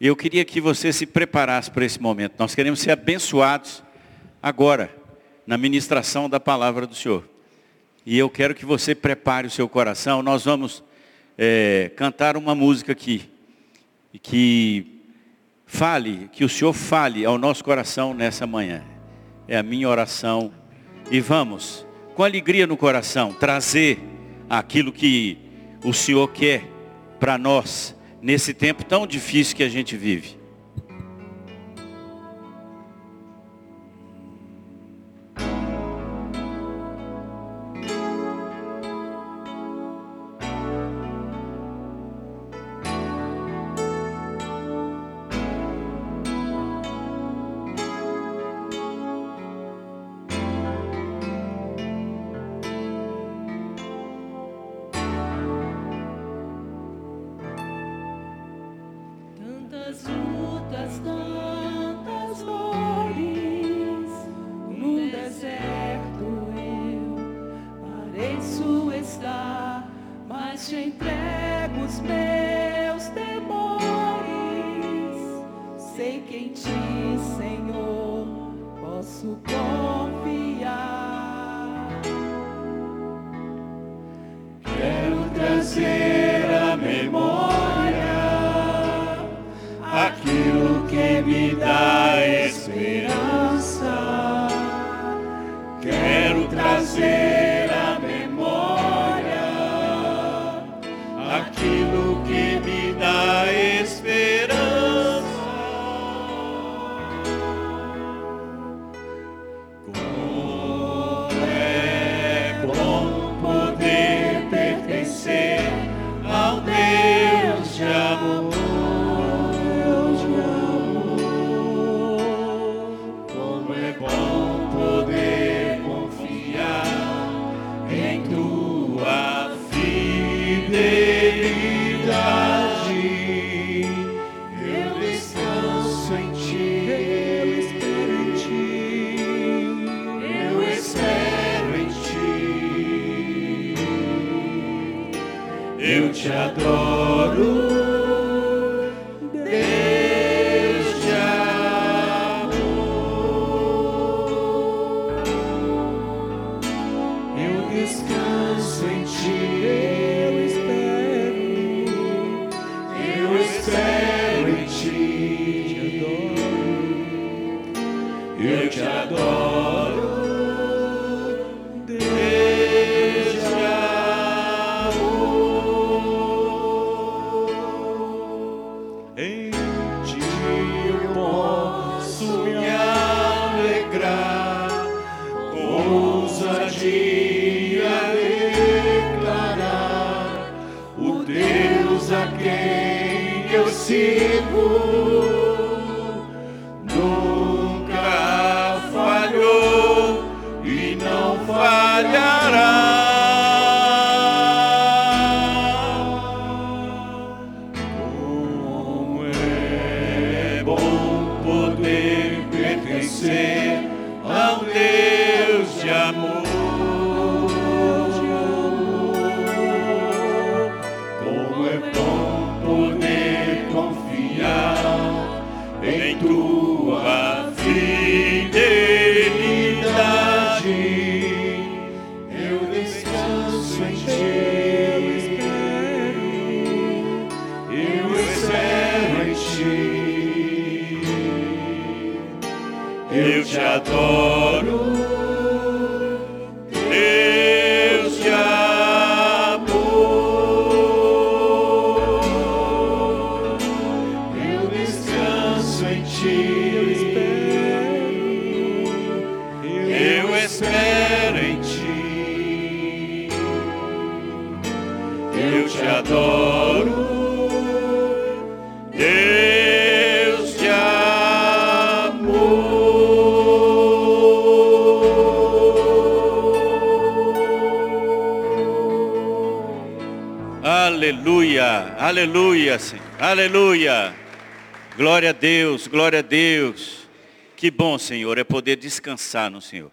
E eu queria que você se preparasse para esse momento. Nós queremos ser abençoados agora, na ministração da palavra do Senhor. E eu quero que você prepare o seu coração. Nós vamos é, cantar uma música aqui, que fale, que o Senhor fale ao nosso coração nessa manhã. É a minha oração. E vamos, com alegria no coração, trazer aquilo que o Senhor quer para nós nesse tempo tão difícil que a gente vive. Aleluia, Senhor. Aleluia. Glória a Deus, glória a Deus. Que bom, Senhor, é poder descansar no Senhor.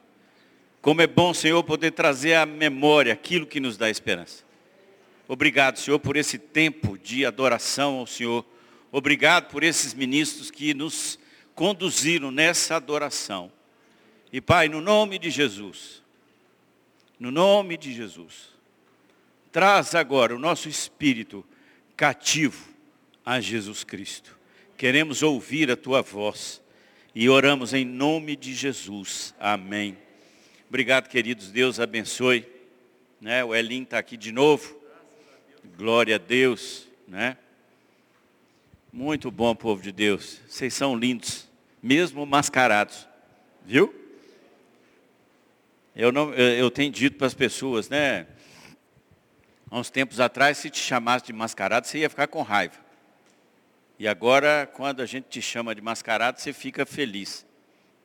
Como é bom, Senhor, poder trazer à memória aquilo que nos dá esperança. Obrigado, Senhor, por esse tempo de adoração ao Senhor. Obrigado por esses ministros que nos conduziram nessa adoração. E Pai, no nome de Jesus, no nome de Jesus, traz agora o nosso espírito cativo a Jesus Cristo. Queremos ouvir a tua voz e oramos em nome de Jesus. Amém. Obrigado, queridos. Deus abençoe. Né? O Elim está aqui de novo. Glória a Deus, né? Muito bom, povo de Deus. Vocês são lindos, mesmo mascarados. Viu? Eu, não, eu tenho dito para as pessoas, né? Há uns tempos atrás, se te chamasse de mascarado, você ia ficar com raiva. E agora, quando a gente te chama de mascarado, você fica feliz.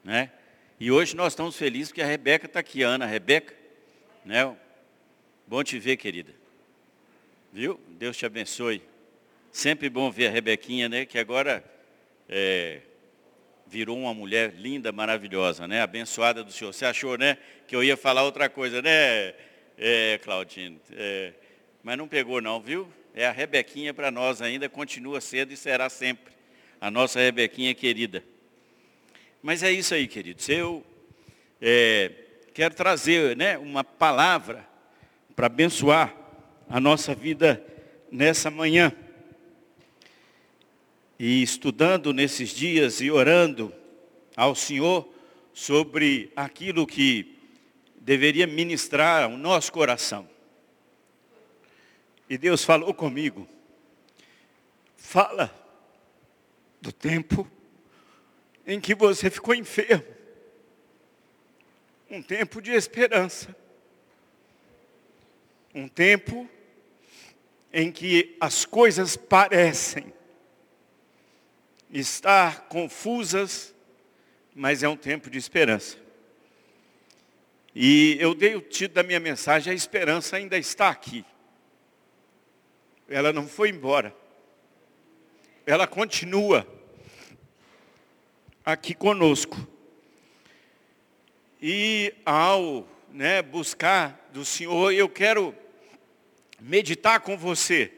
Né? E hoje nós estamos felizes porque a Rebeca está aqui, a Ana Rebeca. Né? Bom te ver, querida. Viu? Deus te abençoe. Sempre bom ver a Rebequinha, né? Que agora é, virou uma mulher linda, maravilhosa, né? Abençoada do Senhor. Você achou, né? Que eu ia falar outra coisa, né, é, Claudine? É, mas não pegou não, viu? É a Rebequinha para nós ainda, continua sendo e será sempre. A nossa Rebequinha querida. Mas é isso aí, queridos. Eu é, quero trazer né, uma palavra para abençoar a nossa vida nessa manhã. E estudando nesses dias e orando ao Senhor sobre aquilo que deveria ministrar o nosso coração. E Deus falou comigo, fala do tempo em que você ficou enfermo. Um tempo de esperança. Um tempo em que as coisas parecem estar confusas, mas é um tempo de esperança. E eu dei o título da minha mensagem, a esperança ainda está aqui. Ela não foi embora. Ela continua aqui conosco. E ao né, buscar do Senhor, eu quero meditar com você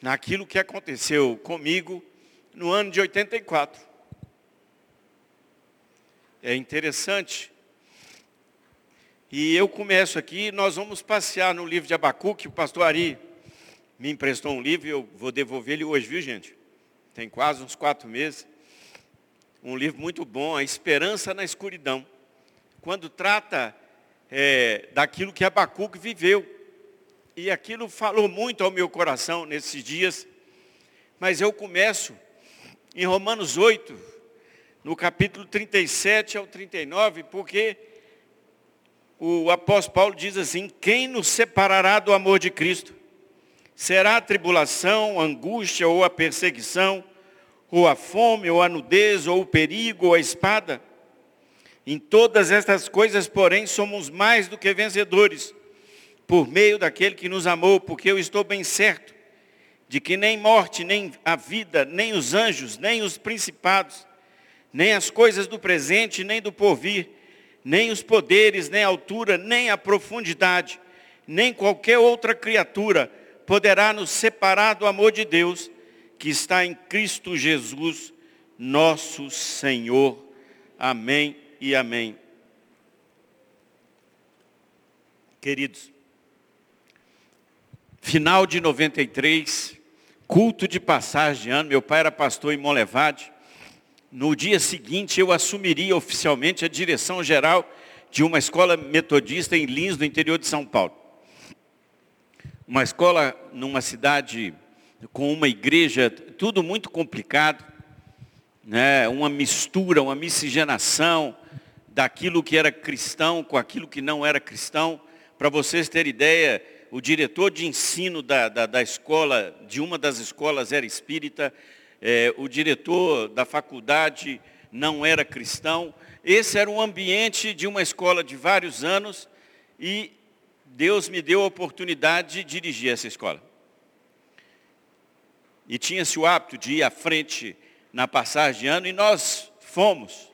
naquilo que aconteceu comigo no ano de 84. É interessante. E eu começo aqui, nós vamos passear no livro de Abacuque, o pastor Ari me emprestou um livro, eu vou devolver ele hoje, viu gente? Tem quase uns quatro meses. Um livro muito bom, A Esperança na Escuridão. Quando trata é, daquilo que Abacuque viveu e aquilo falou muito ao meu coração nesses dias. Mas eu começo em Romanos 8, no capítulo 37 ao 39, porque o apóstolo Paulo diz assim: Quem nos separará do amor de Cristo? Será a tribulação, a angústia ou a perseguição, ou a fome, ou a nudez, ou o perigo, ou a espada? Em todas estas coisas, porém, somos mais do que vencedores por meio daquele que nos amou, porque eu estou bem certo de que nem morte, nem a vida, nem os anjos, nem os principados, nem as coisas do presente, nem do porvir, nem os poderes, nem a altura, nem a profundidade, nem qualquer outra criatura poderá nos separar do amor de Deus que está em Cristo Jesus, nosso Senhor. Amém e amém. Queridos, Final de 93, culto de passagem de ano, meu pai era pastor em Monlevade. No dia seguinte eu assumiria oficialmente a direção geral de uma escola metodista em Lins, no interior de São Paulo. Uma escola numa cidade com uma igreja, tudo muito complicado, né? uma mistura, uma miscigenação daquilo que era cristão com aquilo que não era cristão. Para vocês terem ideia, o diretor de ensino da, da, da escola, de uma das escolas era espírita, é, o diretor da faculdade não era cristão. Esse era um ambiente de uma escola de vários anos e Deus me deu a oportunidade de dirigir essa escola. E tinha-se o hábito de ir à frente na passagem de ano e nós fomos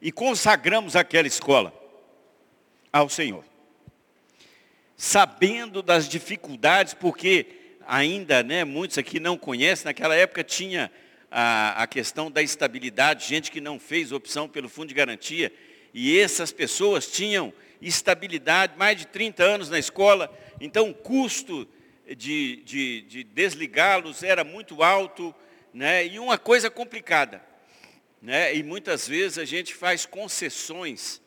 e consagramos aquela escola ao Senhor sabendo das dificuldades, porque ainda, né, muitos aqui não conhecem, naquela época tinha a, a questão da estabilidade, gente que não fez opção pelo fundo de garantia, e essas pessoas tinham estabilidade, mais de 30 anos na escola, então o custo de, de, de desligá-los era muito alto, né, e uma coisa complicada. Né, e muitas vezes a gente faz concessões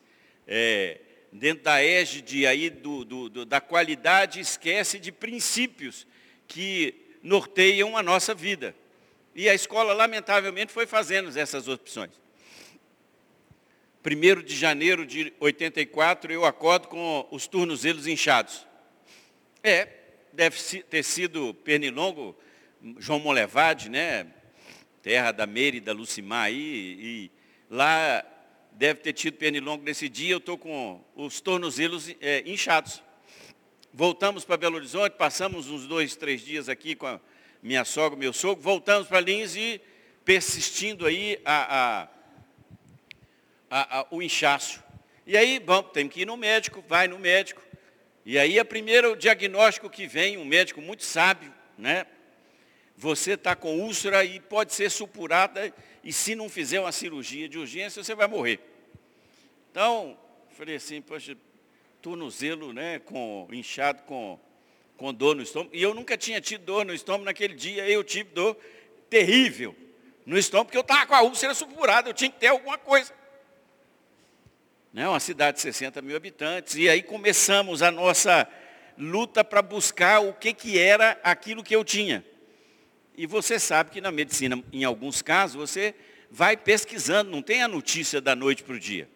é, dentro da égide aí do, do, do, da qualidade, esquece de princípios que norteiam a nossa vida. E a escola, lamentavelmente, foi fazendo essas opções. 1 de janeiro de 84, eu acordo com os tornozelos inchados. É, deve ter sido Pernilongo, João Molevade, né? Terra da Meire e da Lucimar e lá deve ter tido pernilongo nesse dia, eu estou com os tornozelos é, inchados. Voltamos para Belo Horizonte, passamos uns dois, três dias aqui com a minha sogra, meu sogro, voltamos para Lins e persistindo aí a, a, a, o inchaço. E aí, bom, tem que ir no médico, vai no médico. E aí, a primeiro diagnóstico que vem, um médico muito sábio, né? Você está com úlcera e pode ser supurada e se não fizer uma cirurgia de urgência, você vai morrer. Então, falei assim, poxa, tornozelo, né, com, inchado com, com dor no estômago. E eu nunca tinha tido dor no estômago naquele dia, eu tive dor terrível no estômago, porque eu estava com a úlcera supurada, eu tinha que ter alguma coisa. Né, uma cidade de 60 mil habitantes, e aí começamos a nossa luta para buscar o que, que era aquilo que eu tinha. E você sabe que na medicina, em alguns casos, você vai pesquisando, não tem a notícia da noite para o dia.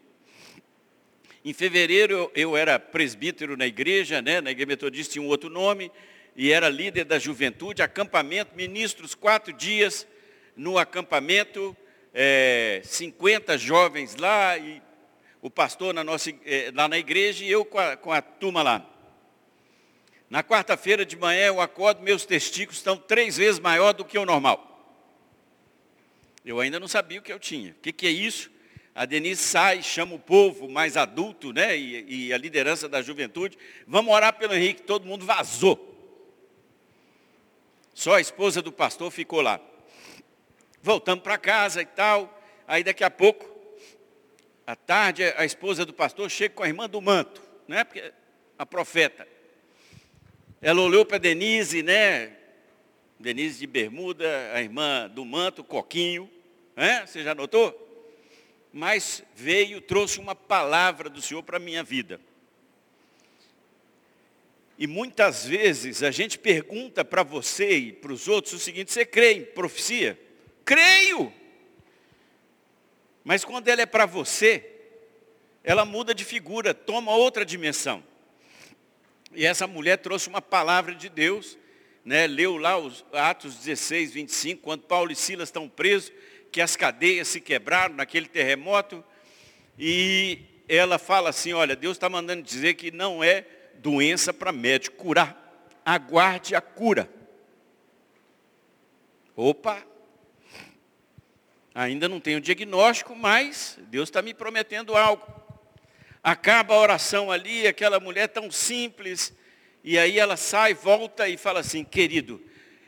Em fevereiro eu, era presbítero na igreja, né? na igreja metodista tinha um outro nome, e era líder da juventude, acampamento, ministros, quatro dias no acampamento, é, 50 jovens lá, e o pastor na nossa, é, lá na igreja e eu com a, com a turma lá. Na quarta-feira de manhã eu acordo, meus testículos estão três vezes maior do que o normal. Eu ainda não sabia o que eu tinha. O que, que é isso? A Denise sai, chama o povo mais adulto, né? E, e, a liderança da juventude. Vamos orar pelo Henrique, todo mundo vazou. Só a esposa do pastor ficou lá. Voltamos para casa e tal. Aí daqui a pouco, à tarde, a esposa do pastor chega com a irmã do manto, né? Porque a profeta. Ela olhou para Denise, né? Denise de bermuda, a irmã do manto, coquinho. Né? Você já notou? Mas veio, trouxe uma palavra do Senhor para a minha vida. E muitas vezes a gente pergunta para você e para os outros o seguinte, você crê em profecia? Creio! Mas quando ela é para você, ela muda de figura, toma outra dimensão. E essa mulher trouxe uma palavra de Deus, né? leu lá os Atos 16, 25, quando Paulo e Silas estão presos, que as cadeias se quebraram naquele terremoto. E ela fala assim, olha, Deus está mandando dizer que não é doença para médico curar. Aguarde a cura. Opa! Ainda não tenho diagnóstico, mas Deus está me prometendo algo. Acaba a oração ali, aquela mulher tão simples, e aí ela sai, volta e fala assim, querido,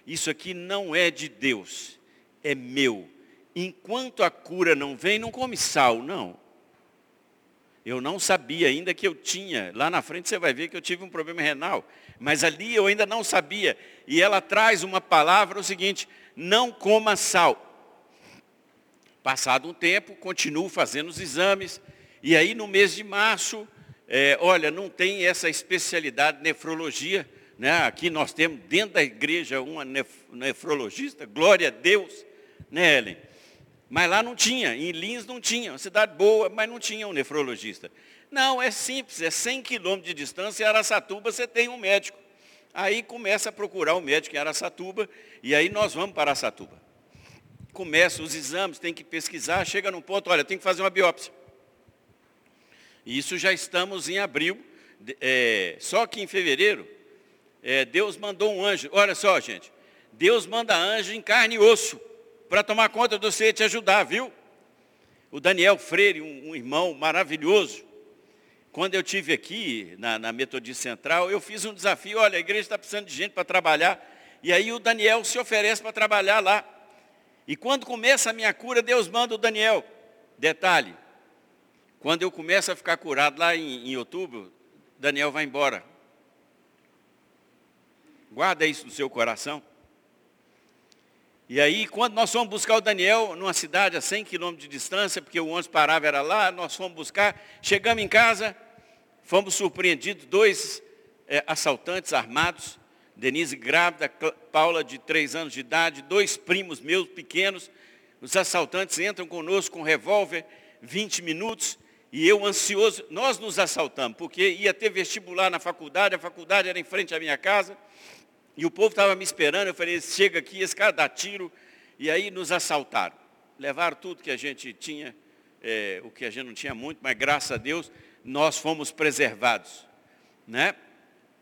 isso aqui não é de Deus, é meu. Enquanto a cura não vem, não come sal, não. Eu não sabia ainda que eu tinha. Lá na frente você vai ver que eu tive um problema renal. Mas ali eu ainda não sabia. E ela traz uma palavra, o seguinte, não coma sal. Passado um tempo, continuo fazendo os exames, e aí no mês de março, é, olha, não tem essa especialidade nefrologia. Né? Aqui nós temos dentro da igreja uma nef nefrologista, glória a Deus, né, Ellen? Mas lá não tinha, em Lins não tinha, uma cidade boa, mas não tinha um nefrologista. Não, é simples, é 100 quilômetros de distância, em Araçatuba você tem um médico. Aí começa a procurar o um médico em Araçatuba, e aí nós vamos para Araçatuba. Começa os exames, tem que pesquisar, chega num ponto, olha, tem que fazer uma biópsia. Isso já estamos em abril, é, só que em fevereiro, é, Deus mandou um anjo. Olha só, gente, Deus manda anjo em carne e osso para tomar conta de você e te ajudar, viu? O Daniel Freire, um, um irmão maravilhoso, quando eu tive aqui na, na Metodista Central, eu fiz um desafio, olha, a igreja está precisando de gente para trabalhar E aí o Daniel se oferece para trabalhar lá. E quando começa a minha cura, Deus manda o Daniel. Detalhe, quando eu começo a ficar curado lá em, em outubro, Daniel vai embora. Guarda isso no seu coração. E aí, quando nós fomos buscar o Daniel numa cidade a 100 quilômetros de distância, porque o ônibus parava era lá, nós fomos buscar, chegamos em casa, fomos surpreendidos, dois é, assaltantes armados, Denise grávida, Paula de três anos de idade, dois primos meus pequenos, os assaltantes entram conosco com revólver, 20 minutos, e eu ansioso, nós nos assaltamos, porque ia ter vestibular na faculdade, a faculdade era em frente à minha casa, e o povo estava me esperando, eu falei, chega aqui, esse cara dá tiro, e aí nos assaltaram. Levaram tudo que a gente tinha, é, o que a gente não tinha muito, mas graças a Deus nós fomos preservados. Né?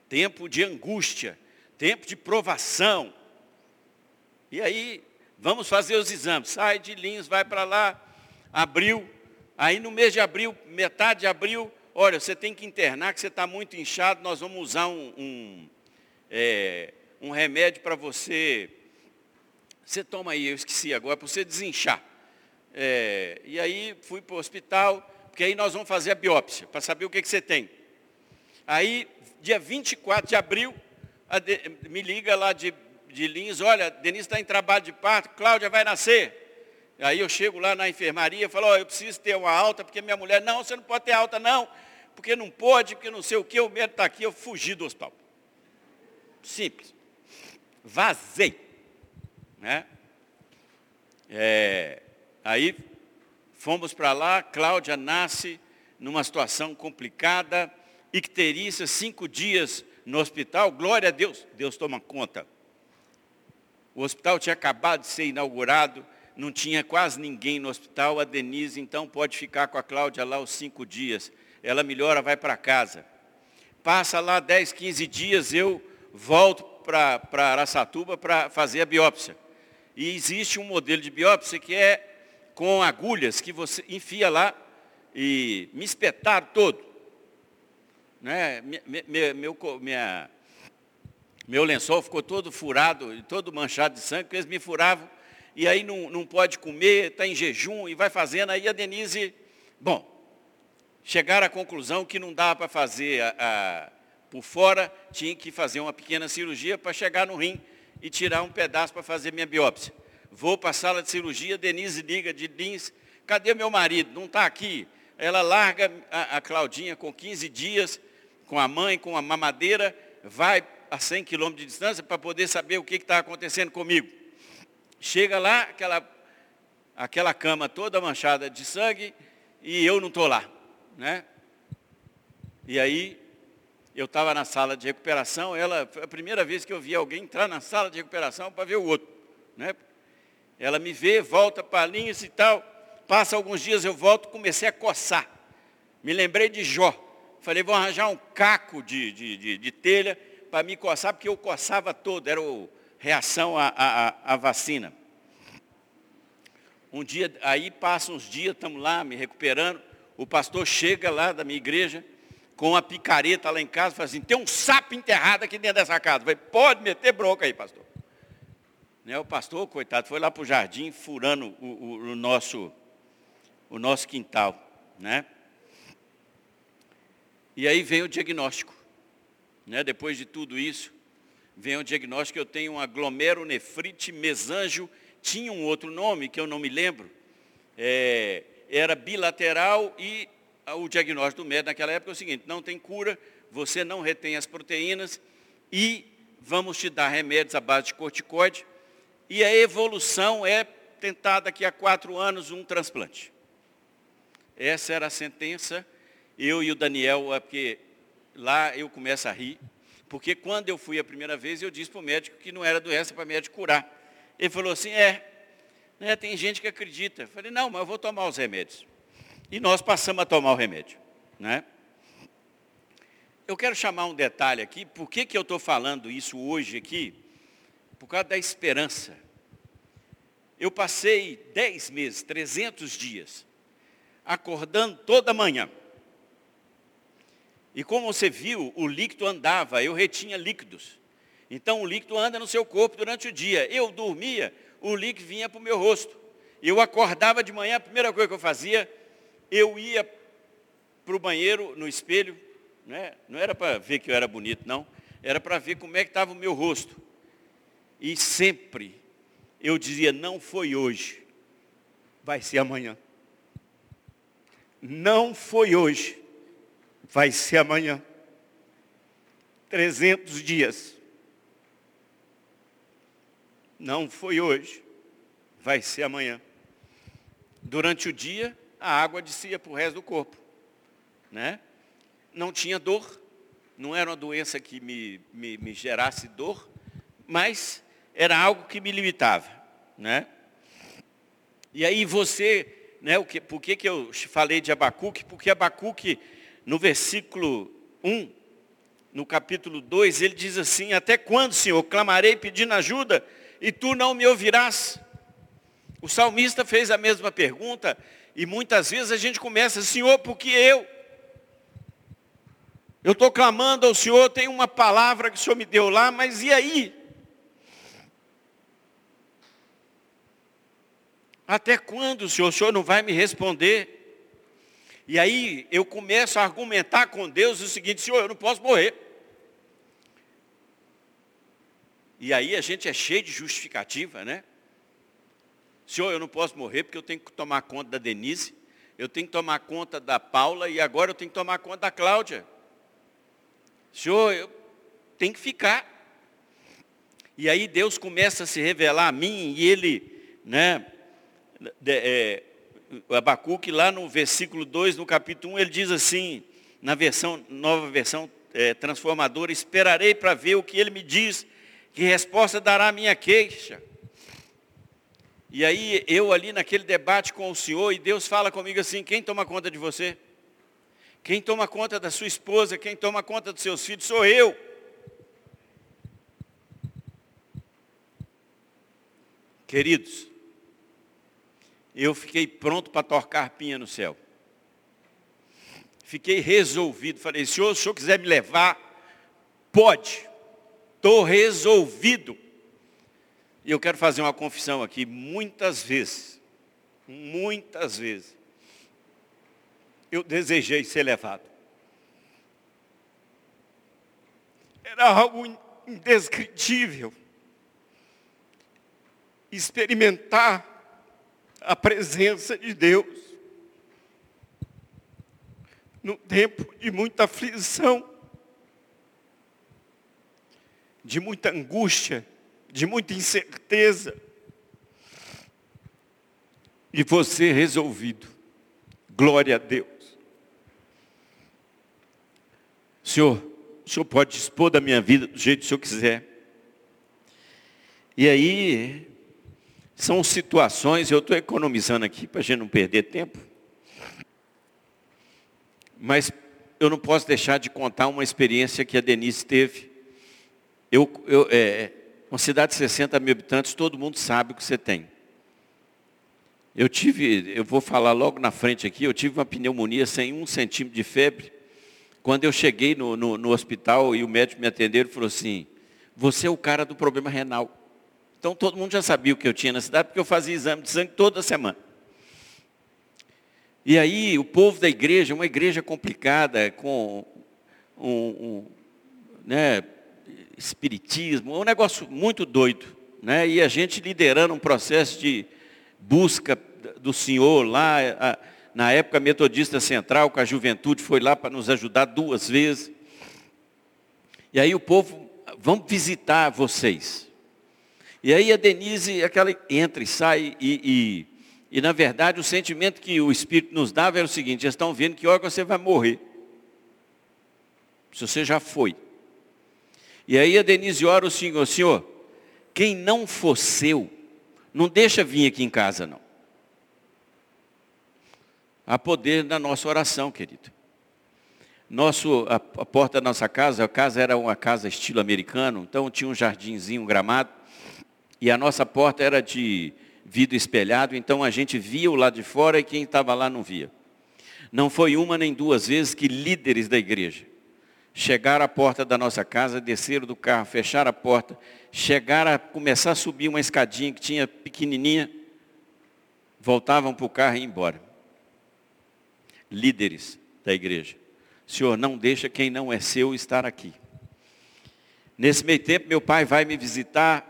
Tempo de angústia, tempo de provação. E aí, vamos fazer os exames. Sai de Lins, vai para lá, abril. Aí no mês de abril, metade de abril, olha, você tem que internar, que você está muito inchado, nós vamos usar um, um é, um remédio para você. Você toma aí, eu esqueci agora, para você desinchar. É, e aí fui para o hospital, porque aí nós vamos fazer a biópsia, para saber o que, que você tem. Aí, dia 24 de abril, de, me liga lá de, de Lins, olha, Denise está em trabalho de parto, Cláudia vai nascer. Aí eu chego lá na enfermaria e falo, oh, eu preciso ter uma alta, porque minha mulher, não, você não pode ter alta não, porque não pode, porque não sei o que, o médico está aqui, eu fugi do hospital. Simples vazei. Né? É, aí fomos para lá, Cláudia nasce numa situação complicada, icterícia, cinco dias no hospital, glória a Deus, Deus toma conta. O hospital tinha acabado de ser inaugurado, não tinha quase ninguém no hospital, a Denise então pode ficar com a Cláudia lá os cinco dias. Ela melhora, vai para casa. Passa lá 10, 15 dias, eu volto para Araçatuba para fazer a biópsia. E existe um modelo de biópsia que é com agulhas que você enfia lá e me espetaram todo. Né? Meu, meu, minha, meu lençol ficou todo furado, todo manchado de sangue, porque eles me furavam, e aí não, não pode comer, está em jejum, e vai fazendo, aí a Denise, bom, chegaram à conclusão que não dava para fazer a, a por fora, tinha que fazer uma pequena cirurgia para chegar no rim e tirar um pedaço para fazer minha biópsia. Vou para a sala de cirurgia, Denise liga de Lins, cadê meu marido? Não está aqui. Ela larga a, a, Claudinha com 15 dias, com a mãe, com a mamadeira, vai a 100 quilômetros de distância para poder saber o que está acontecendo comigo. Chega lá, aquela, aquela cama toda manchada de sangue, e eu não estou lá. Né? E aí eu estava na sala de recuperação, ela, foi a primeira vez que eu vi alguém entrar na sala de recuperação para ver o outro. Né? Ela me vê, volta para a linha e tal, passa alguns dias, eu volto, comecei a coçar. Me lembrei de Jó. Falei, vou arranjar um caco de, de, de, de telha para me coçar, porque eu coçava todo, era o, reação à, à, à vacina. Um dia, aí passa uns dias, estamos lá me recuperando, o pastor chega lá da minha igreja, com a picareta lá em casa, fala assim, tem um sapo enterrado aqui dentro dessa casa. falei, pode meter bronca aí, pastor. Né, o pastor, coitado, foi lá para o jardim, furando o, o, o, nosso, o nosso quintal. Né? E aí vem o diagnóstico. Né? Depois de tudo isso, vem o diagnóstico, eu tenho uma glomerulonefrite mesanjo, tinha um outro nome que eu não me lembro, é, era bilateral e o diagnóstico do médico naquela época é o seguinte, não tem cura, você não retém as proteínas e vamos te dar remédios à base de corticoide e a evolução é tentar daqui a quatro anos um transplante. Essa era a sentença, eu e o Daniel, é porque lá eu começo a rir, porque quando eu fui a primeira vez, eu disse para o médico que não era doença para médico curar. Ele falou assim, é, né, tem gente que acredita. Eu falei, não, mas eu vou tomar os remédios. E nós passamos a tomar o remédio. Né? Eu quero chamar um detalhe aqui, por que, que eu estou falando isso hoje aqui? Por causa da esperança. Eu passei 10 meses, 300 dias, acordando toda manhã. E como você viu, o líquido andava, eu retinha líquidos. Então o líquido anda no seu corpo durante o dia. Eu dormia, o líquido vinha para o meu rosto. Eu acordava de manhã, a primeira coisa que eu fazia, eu ia para o banheiro, no espelho, né? não era para ver que eu era bonito, não. Era para ver como é que estava o meu rosto. E sempre eu dizia, não foi hoje, vai ser amanhã. Não foi hoje, vai ser amanhã. 300 dias. Não foi hoje, vai ser amanhã. Durante o dia, a água descia para o resto do corpo. Né? Não tinha dor, não era uma doença que me, me, me gerasse dor, mas era algo que me limitava. Né? E aí você, né, o que, por que, que eu falei de Abacuque? Porque Abacuque, no versículo 1, no capítulo 2, ele diz assim, até quando, Senhor, clamarei pedindo ajuda e tu não me ouvirás? O salmista fez a mesma pergunta e muitas vezes a gente começa, Senhor, porque eu? Eu estou clamando ao Senhor, tem uma palavra que o Senhor me deu lá, mas e aí? Até quando, Senhor, o Senhor não vai me responder? E aí eu começo a argumentar com Deus o seguinte, Senhor, eu não posso morrer. E aí a gente é cheio de justificativa, né? Senhor, eu não posso morrer porque eu tenho que tomar conta da Denise, eu tenho que tomar conta da Paula e agora eu tenho que tomar conta da Cláudia. Senhor, eu tenho que ficar. E aí Deus começa a se revelar a mim e ele, né, é, Abacuque lá no versículo 2, no capítulo 1, ele diz assim, na versão, nova versão é, transformadora, esperarei para ver o que ele me diz, que resposta dará a minha queixa. E aí eu ali naquele debate com o Senhor, e Deus fala comigo assim, quem toma conta de você? Quem toma conta da sua esposa, quem toma conta dos seus filhos, sou eu. Queridos, eu fiquei pronto para tocar pinha no céu. Fiquei resolvido. Falei, Senhor, se o Senhor quiser me levar, pode. Estou resolvido. E eu quero fazer uma confissão aqui. Muitas vezes, muitas vezes, eu desejei ser levado. Era algo indescritível. Experimentar a presença de Deus. No tempo de muita aflição, de muita angústia, de muita incerteza, e você resolvido. Glória a Deus. Senhor, o Senhor pode dispor da minha vida do jeito que o Senhor quiser. E aí, são situações, eu estou economizando aqui para a gente não perder tempo. Mas eu não posso deixar de contar uma experiência que a Denise teve. Eu, eu, é, uma cidade de 60 mil habitantes, todo mundo sabe o que você tem. Eu tive, eu vou falar logo na frente aqui, eu tive uma pneumonia sem um centímetro de febre. Quando eu cheguei no, no, no hospital e o médico me atendeu, ele falou assim, você é o cara do problema renal. Então todo mundo já sabia o que eu tinha na cidade, porque eu fazia exame de sangue toda semana. E aí o povo da igreja, uma igreja complicada, com um, um né, espiritismo, um negócio muito doido. Né? E a gente liderando um processo de busca do Senhor lá, a, na época metodista central, com a juventude, foi lá para nos ajudar duas vezes. E aí o povo, vamos visitar vocês. E aí a Denise, aquela entra e sai, e, e, e na verdade o sentimento que o Espírito nos dava era o seguinte, eles estão vendo que hora você vai morrer. Se você já foi. E aí a Denise ora o Senhor, Senhor, quem não for seu, não deixa vir aqui em casa não. Há poder na nossa oração, querido. Nosso, a, a, porta da nossa casa, a casa era uma casa estilo americano, então tinha um jardinzinho, um gramado, e a nossa porta era de vidro espelhado, então a gente via o lado de fora e quem estava lá não via. Não foi uma nem duas vezes que líderes da igreja chegaram à porta da nossa casa, desceram do carro, fecharam a porta, chegaram a começar a subir uma escadinha que tinha pequenininha, voltavam para o carro e iam embora. Líderes da igreja. Senhor, não deixa quem não é seu estar aqui. Nesse meio tempo, meu pai vai me visitar.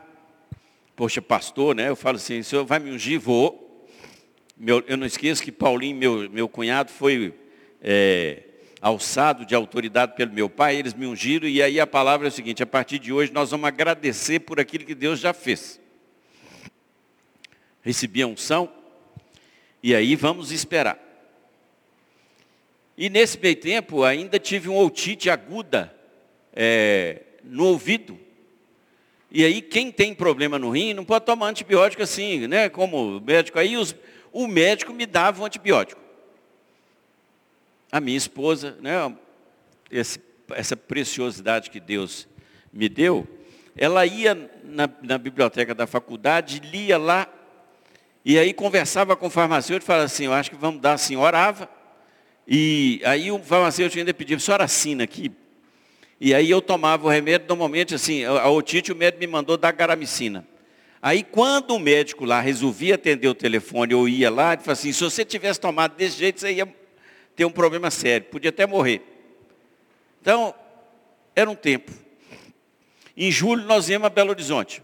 Poxa, pastor, né? Eu falo assim, senhor vai me ungir? Vou. Meu, eu não esqueço que Paulinho, meu, meu cunhado, foi é, alçado de autoridade pelo meu pai, eles me ungiram, e aí a palavra é o seguinte, a partir de hoje nós vamos agradecer por aquilo que Deus já fez. Recebi a unção, e aí vamos esperar. E nesse meio tempo ainda tive um otite aguda é, no ouvido. E aí quem tem problema no rim não pode tomar antibiótico assim, né? Como médico. Aí os, o médico me dava um antibiótico. A minha esposa, né? Esse, essa preciosidade que Deus me deu, ela ia na, na biblioteca da faculdade, lia lá, e aí conversava com o farmacêutico e falava assim, eu acho que vamos dar assim, orava, e aí o farmacêutico ainda pedia, senhora assina aqui. E aí eu tomava o remédio, normalmente assim, a otite o médico me mandou dar garamicina. Aí quando o médico lá resolvia atender o telefone, eu ia lá, ele falou assim, se você tivesse tomado desse jeito, você ia ter um problema sério, podia até morrer. Então, era um tempo. Em julho nós íamos a Belo Horizonte.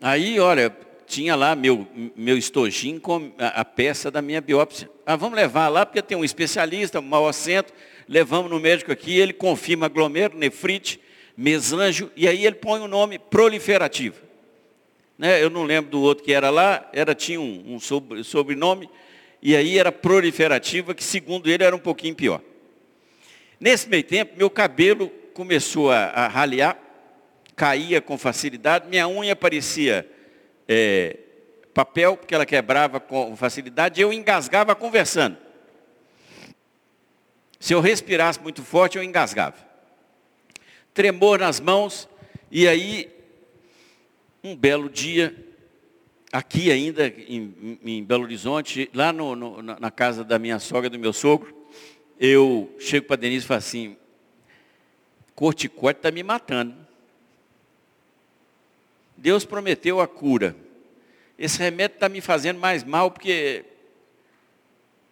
Aí, olha, tinha lá meu, meu estojinho com a, a, peça da minha biópsia. Ah, vamos levar lá, porque tem um especialista, um mau assento. Levamos no médico aqui, ele confirma glomero, nefrite, mesanjo, e aí ele põe o nome proliferativo. Né? Eu não lembro do outro que era lá, era, tinha um, um sobrenome, e aí era proliferativa, que segundo ele era um pouquinho pior. Nesse meio tempo, meu cabelo começou a, a ralear, caía com facilidade, minha unha parecia é, papel, porque ela quebrava com facilidade, e eu engasgava conversando. Se eu respirasse muito forte, eu engasgava. Tremor nas mãos, e aí, um belo dia, aqui ainda em, em Belo Horizonte, lá no, no, na casa da minha sogra, do meu sogro, eu chego para a Denise e falo assim, corticóide está me matando. Deus prometeu a cura. Esse remédio está me fazendo mais mal porque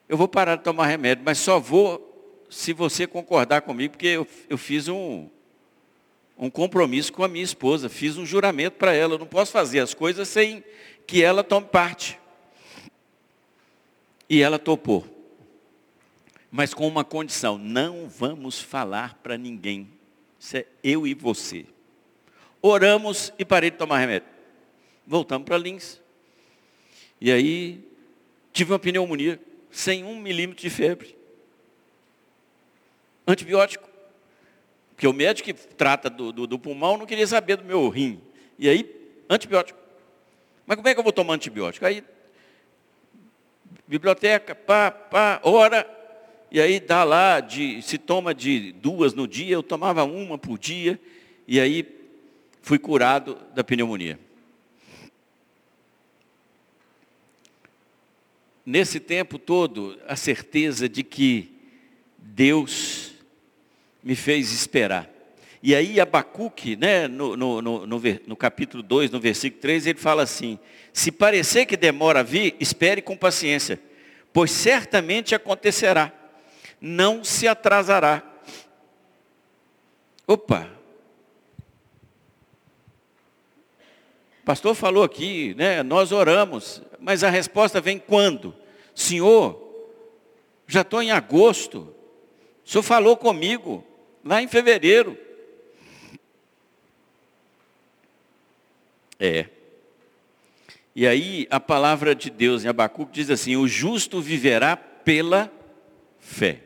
eu vou parar de tomar remédio, mas só vou se você concordar comigo, porque eu, eu fiz um, um compromisso com a minha esposa, fiz um juramento para ela. Eu não posso fazer as coisas sem que ela tome parte. E ela topou. Mas com uma condição: não vamos falar para ninguém. Isso é eu e você. Oramos e parei de tomar remédio. Voltamos para Lins. E aí, tive uma pneumonia, sem um milímetro de febre. Antibiótico. Porque o médico que trata do, do, do pulmão não queria saber do meu rim. E aí, antibiótico. Mas como é que eu vou tomar antibiótico? Aí, biblioteca, pá, pá, hora, e aí dá lá, de, se toma de duas no dia, eu tomava uma por dia, e aí fui curado da pneumonia. Nesse tempo todo, a certeza de que Deus me fez esperar. E aí Abacuque, né, no, no, no, no, capítulo 2, no versículo 3, ele fala assim, se parecer que demora a vir, espere com paciência, pois certamente acontecerá, não se atrasará. Opa, pastor falou aqui, né, nós oramos, mas a resposta vem quando? Senhor, já estou em agosto, o senhor falou comigo lá em fevereiro. É. E aí a palavra de Deus em Abacuque diz assim: o justo viverá pela fé.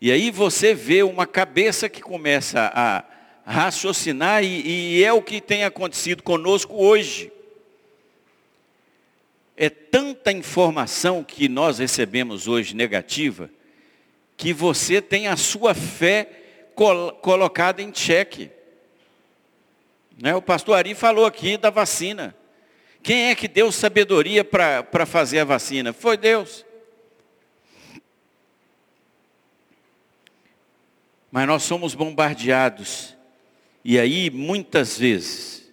E aí você vê uma cabeça que começa a raciocinar, e, e é o que tem acontecido conosco hoje. É tanta informação que nós recebemos hoje negativa, que você tem a sua fé col colocada em xeque. Né? O pastor Ari falou aqui da vacina. Quem é que deu sabedoria para fazer a vacina? Foi Deus. Mas nós somos bombardeados. E aí, muitas vezes,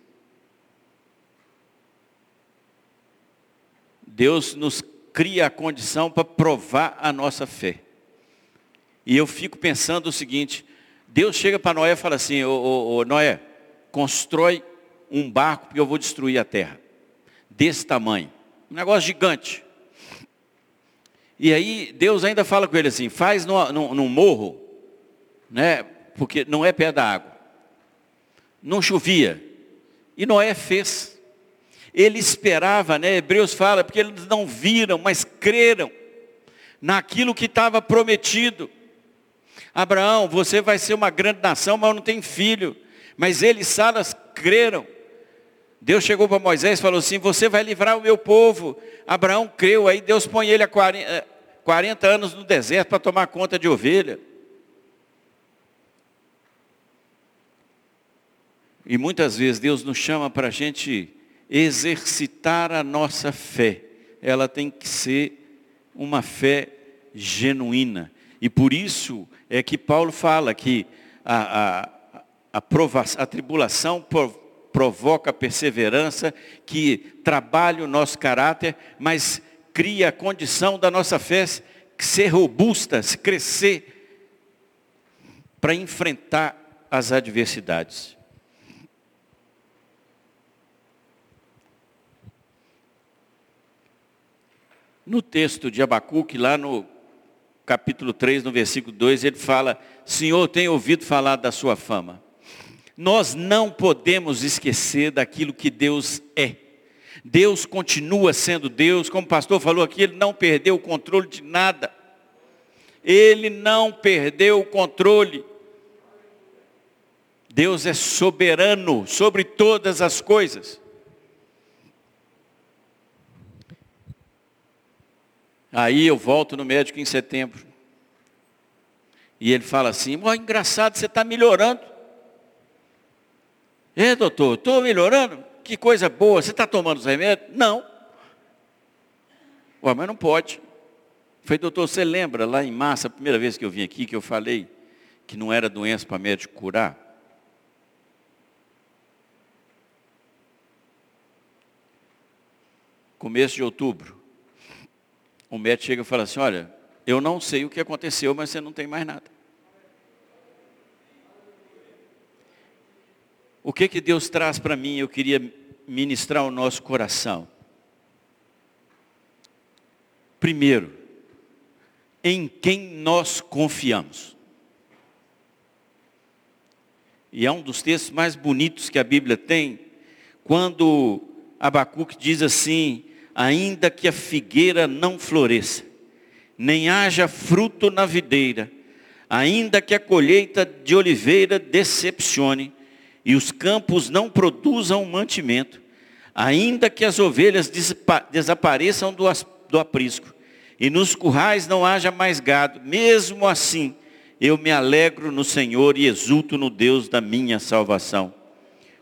Deus nos cria a condição para provar a nossa fé. E eu fico pensando o seguinte: Deus chega para Noé e fala assim: ô, ô, ô, Noé, constrói um barco porque eu vou destruir a terra. Desse tamanho. Um negócio gigante. E aí Deus ainda fala com ele assim, faz no morro, né? Porque não é pé da água. Não chovia. E Noé fez. Ele esperava, né? Hebreus fala, porque eles não viram, mas creram naquilo que estava prometido. Abraão, você vai ser uma grande nação, mas não tem filho. Mas eles, Saras, creram. Deus chegou para Moisés e falou assim: Você vai livrar o meu povo. Abraão creu, aí Deus põe ele há 40, 40 anos no deserto para tomar conta de ovelha. E muitas vezes Deus nos chama para a gente exercitar a nossa fé. Ela tem que ser uma fé genuína. E por isso é que Paulo fala que a, a, a, a tribulação provoca perseverança, que trabalha o nosso caráter, mas cria a condição da nossa fé ser robusta, se crescer, para enfrentar as adversidades. No texto de Abacuque, lá no capítulo 3, no versículo 2, ele fala, Senhor, tenho ouvido falar da sua fama nós não podemos esquecer daquilo que Deus é. Deus continua sendo Deus, como o pastor falou aqui, ele não perdeu o controle de nada. Ele não perdeu o controle. Deus é soberano sobre todas as coisas. Aí eu volto no médico em setembro. E ele fala assim, oh, engraçado, você está melhorando. É, doutor, estou melhorando? Que coisa boa. Você está tomando os remédios? Não. Ué, mas não pode. Falei, doutor, você lembra lá em março, a primeira vez que eu vim aqui, que eu falei que não era doença para médico curar? Começo de outubro. O médico chega e fala assim, olha, eu não sei o que aconteceu, mas você não tem mais nada. O que que Deus traz para mim? Eu queria ministrar o nosso coração. Primeiro, em quem nós confiamos. E é um dos textos mais bonitos que a Bíblia tem, quando Abacuque diz assim: ainda que a figueira não floresça, nem haja fruto na videira, ainda que a colheita de oliveira decepcione, e os campos não produzam mantimento, ainda que as ovelhas desapareçam do, do aprisco, e nos currais não haja mais gado, mesmo assim eu me alegro no Senhor e exulto no Deus da minha salvação.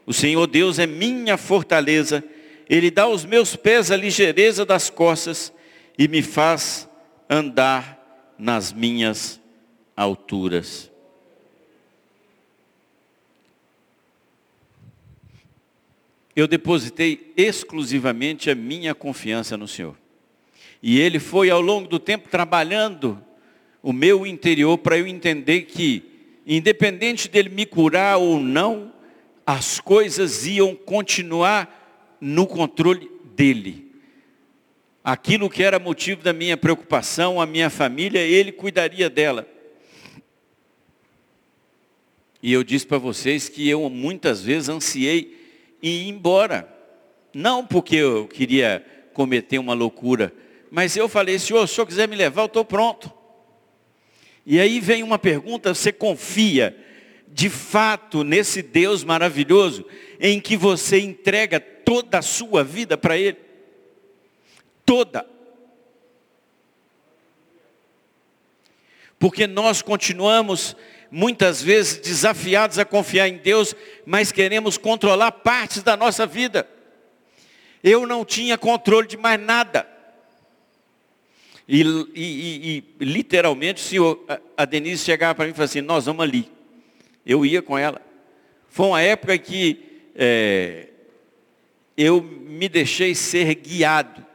O Senhor Deus é minha fortaleza, Ele dá aos meus pés a ligeireza das costas e me faz andar nas minhas alturas. eu depositei exclusivamente a minha confiança no Senhor. E Ele foi ao longo do tempo trabalhando o meu interior para eu entender que, independente dele me curar ou não, as coisas iam continuar no controle dele. Aquilo que era motivo da minha preocupação, a minha família, ele cuidaria dela. E eu disse para vocês que eu muitas vezes ansiei ir embora. Não porque eu queria cometer uma loucura, mas eu falei, senhor, se o senhor quiser me levar, eu estou pronto. E aí vem uma pergunta, você confia de fato nesse Deus maravilhoso em que você entrega toda a sua vida para Ele? Toda. Porque nós continuamos muitas vezes desafiados a confiar em Deus, mas queremos controlar partes da nossa vida. Eu não tinha controle de mais nada. E, e, e, literalmente o senhor, a Denise chegava para mim e falava assim, nós vamos ali. Eu ia com ela. Foi uma época que é, eu me deixei ser guiado.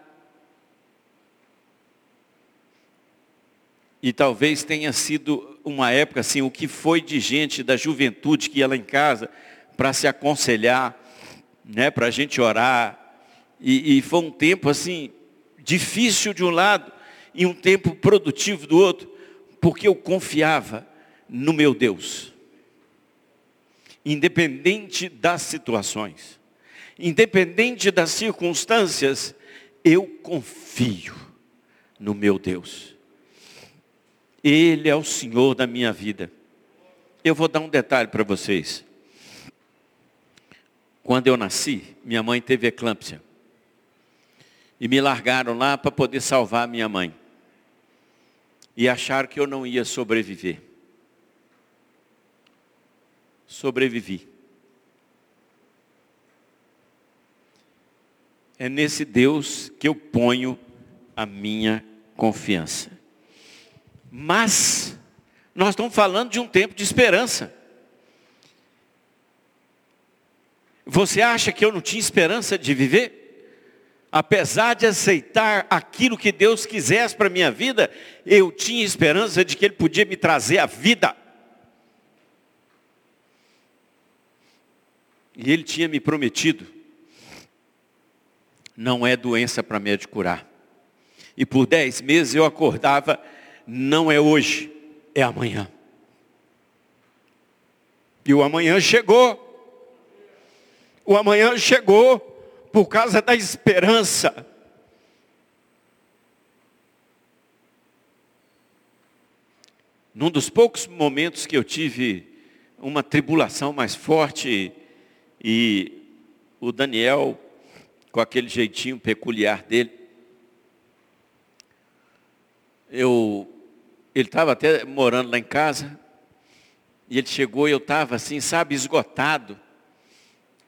E talvez tenha sido uma época assim, o que foi de gente da juventude que ia lá em casa para se aconselhar, né, para a gente orar. E, e foi um tempo assim, difícil de um lado e um tempo produtivo do outro, porque eu confiava no meu Deus. Independente das situações, independente das circunstâncias, eu confio no meu Deus. Ele é o Senhor da minha vida. Eu vou dar um detalhe para vocês. Quando eu nasci, minha mãe teve eclâmpsia. E me largaram lá para poder salvar minha mãe. E acharam que eu não ia sobreviver. Sobrevivi. É nesse Deus que eu ponho a minha confiança. Mas, nós estamos falando de um tempo de esperança. Você acha que eu não tinha esperança de viver? Apesar de aceitar aquilo que Deus quisesse para a minha vida, eu tinha esperança de que Ele podia me trazer a vida. E Ele tinha me prometido, não é doença para médico curar. E por dez meses eu acordava, não é hoje, é amanhã. E o amanhã chegou. O amanhã chegou por causa da esperança. Num dos poucos momentos que eu tive uma tribulação mais forte e o Daniel, com aquele jeitinho peculiar dele, eu, ele estava até morando lá em casa, e ele chegou e eu estava assim, sabe, esgotado.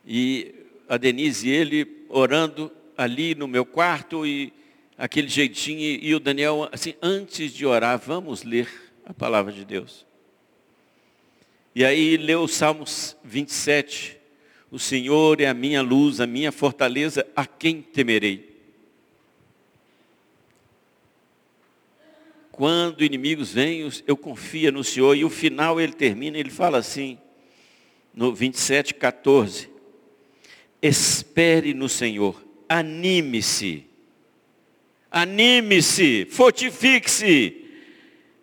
E a Denise e ele orando ali no meu quarto e aquele jeitinho e o Daniel assim, antes de orar, vamos ler a palavra de Deus. E aí leu o Salmos 27. O Senhor é a minha luz, a minha fortaleza, a quem temerei? Quando inimigos vêm, eu confio no Senhor. E o final ele termina, ele fala assim, no 27, 14 espere no Senhor, anime-se, anime-se, fortifique-se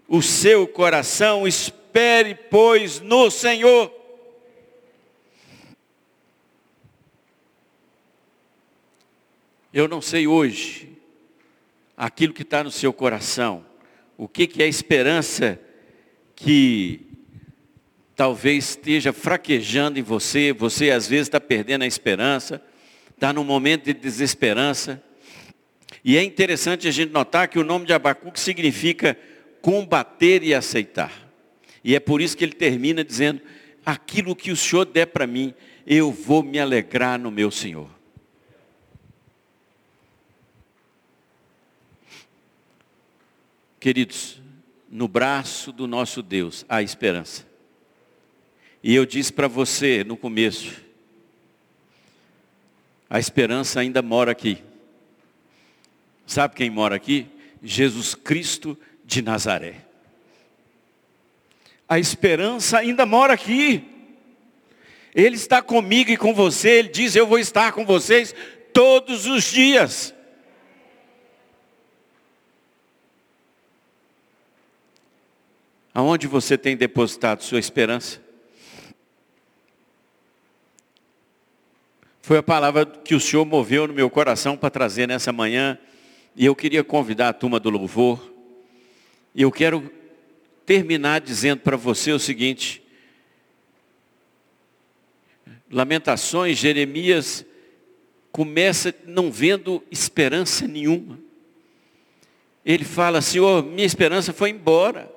o seu coração, espere, pois, no Senhor. Eu não sei hoje aquilo que está no seu coração, o que, que é esperança que talvez esteja fraquejando em você, você às vezes está perdendo a esperança, está num momento de desesperança. E é interessante a gente notar que o nome de Abacuque significa combater e aceitar. E é por isso que ele termina dizendo, aquilo que o Senhor der para mim, eu vou me alegrar no meu Senhor. Queridos, no braço do nosso Deus há esperança. E eu disse para você no começo, a esperança ainda mora aqui. Sabe quem mora aqui? Jesus Cristo de Nazaré. A esperança ainda mora aqui. Ele está comigo e com você. Ele diz: Eu vou estar com vocês todos os dias. Aonde você tem depositado sua esperança? Foi a palavra que o Senhor moveu no meu coração para trazer nessa manhã. E eu queria convidar a turma do louvor. E eu quero terminar dizendo para você o seguinte. Lamentações, Jeremias começa não vendo esperança nenhuma. Ele fala, Senhor, minha esperança foi embora.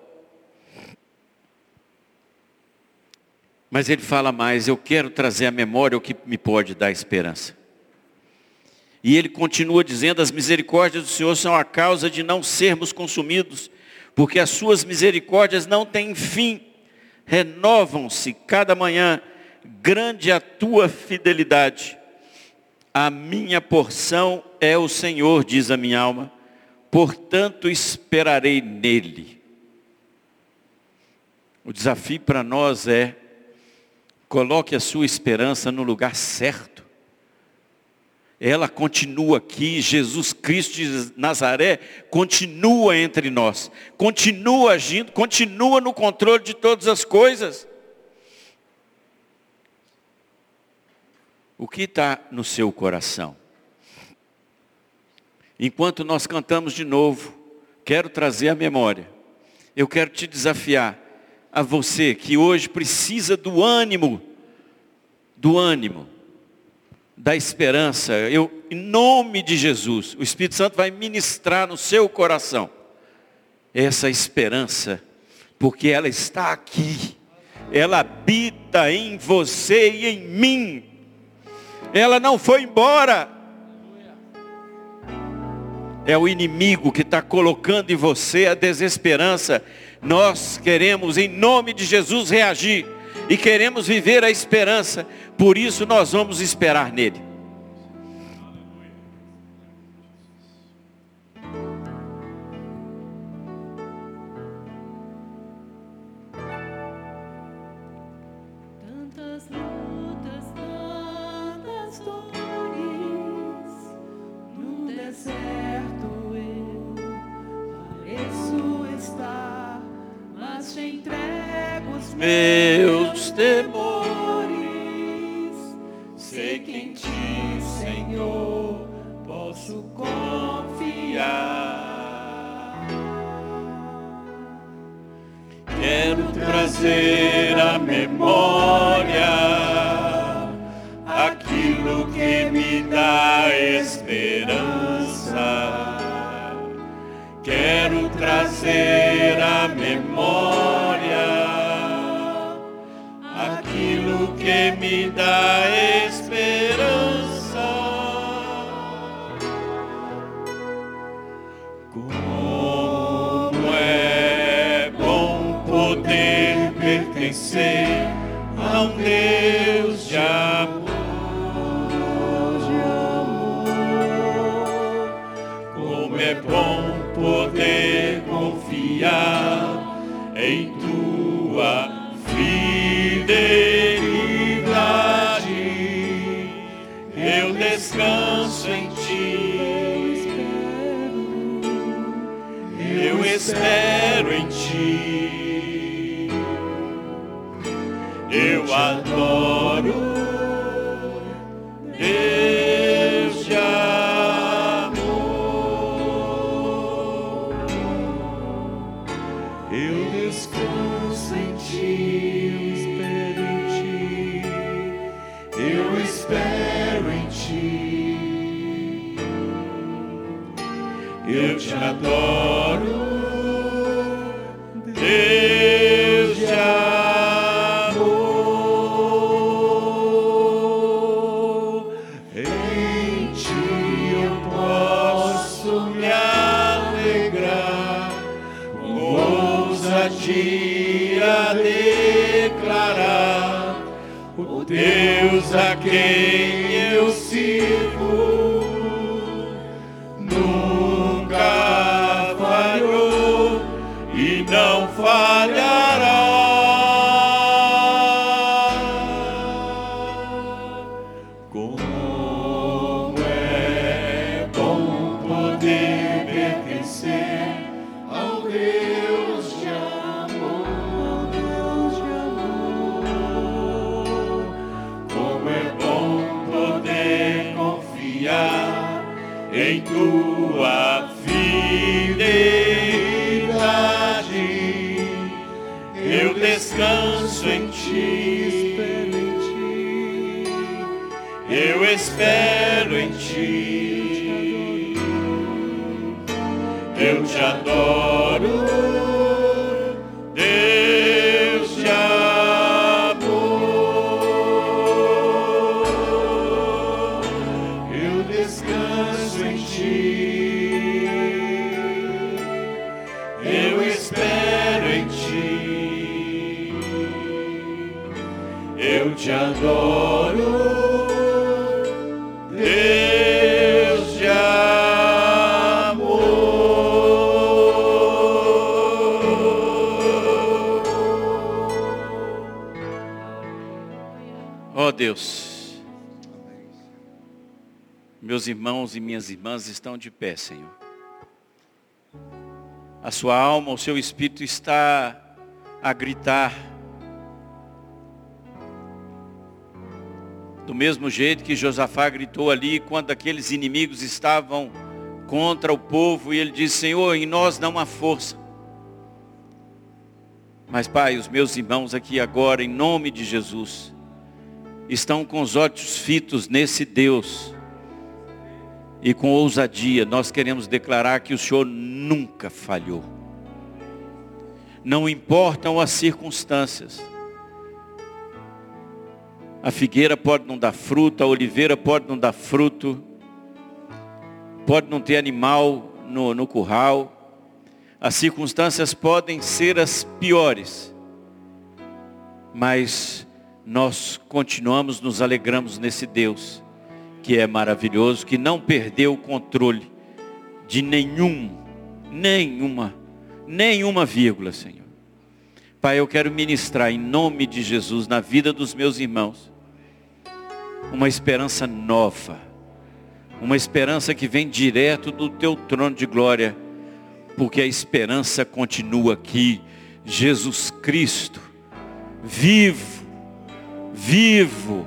Mas ele fala mais, eu quero trazer à memória o que me pode dar esperança. E ele continua dizendo: as misericórdias do Senhor são a causa de não sermos consumidos, porque as suas misericórdias não têm fim, renovam-se cada manhã, grande a tua fidelidade. A minha porção é o Senhor, diz a minha alma, portanto esperarei nele. O desafio para nós é coloque a sua esperança no lugar certo ela continua aqui, Jesus Cristo de Nazaré continua entre nós, continua agindo, continua no controle de todas as coisas. O que está no seu coração? Enquanto nós cantamos de novo, quero trazer a memória, eu quero te desafiar a você que hoje precisa do ânimo, do ânimo, da esperança. Eu, em nome de Jesus, o Espírito Santo vai ministrar no seu coração essa esperança, porque ela está aqui. Ela habita em você e em mim. Ela não foi embora. É o inimigo que está colocando em você a desesperança. Nós queremos, em nome de Jesus, reagir e queremos viver a esperança, por isso nós vamos esperar nele. Sei que em ti, Senhor, posso confiar. Quero trazer à memória aquilo que me dá esperança. Quero trazer à memória que me dá esperança. Eu irmãos e minhas irmãs estão de pé, Senhor. A sua alma, o seu espírito está a gritar. Do mesmo jeito que Josafá gritou ali quando aqueles inimigos estavam contra o povo e ele disse, Senhor, em nós não há força. Mas Pai, os meus irmãos aqui agora, em nome de Jesus, estão com os olhos fitos nesse Deus. E com ousadia nós queremos declarar que o Senhor nunca falhou. Não importam as circunstâncias. A figueira pode não dar fruto, a oliveira pode não dar fruto, pode não ter animal no, no curral. As circunstâncias podem ser as piores, mas nós continuamos, nos alegramos nesse Deus, que é maravilhoso, que não perdeu o controle de nenhum, nenhuma, nenhuma vírgula, Senhor. Pai, eu quero ministrar em nome de Jesus na vida dos meus irmãos uma esperança nova, uma esperança que vem direto do teu trono de glória, porque a esperança continua aqui. Jesus Cristo, vivo, vivo,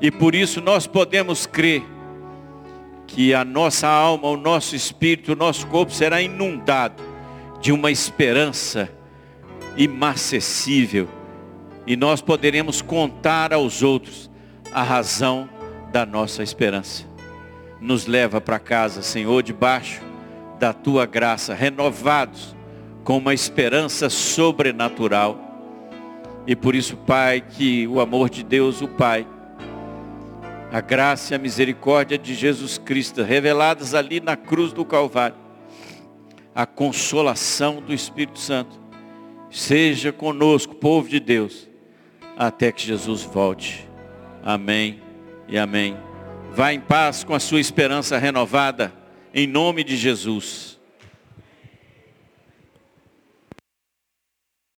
e por isso nós podemos crer que a nossa alma, o nosso espírito, o nosso corpo será inundado de uma esperança imacessível. E nós poderemos contar aos outros a razão da nossa esperança. Nos leva para casa, Senhor, debaixo da tua graça, renovados com uma esperança sobrenatural. E por isso, Pai, que o amor de Deus, o Pai, a graça e a misericórdia de Jesus Cristo, reveladas ali na cruz do Calvário, a consolação do Espírito Santo, seja conosco, povo de Deus, até que Jesus volte. Amém e amém. Vá em paz com a sua esperança renovada, em nome de Jesus.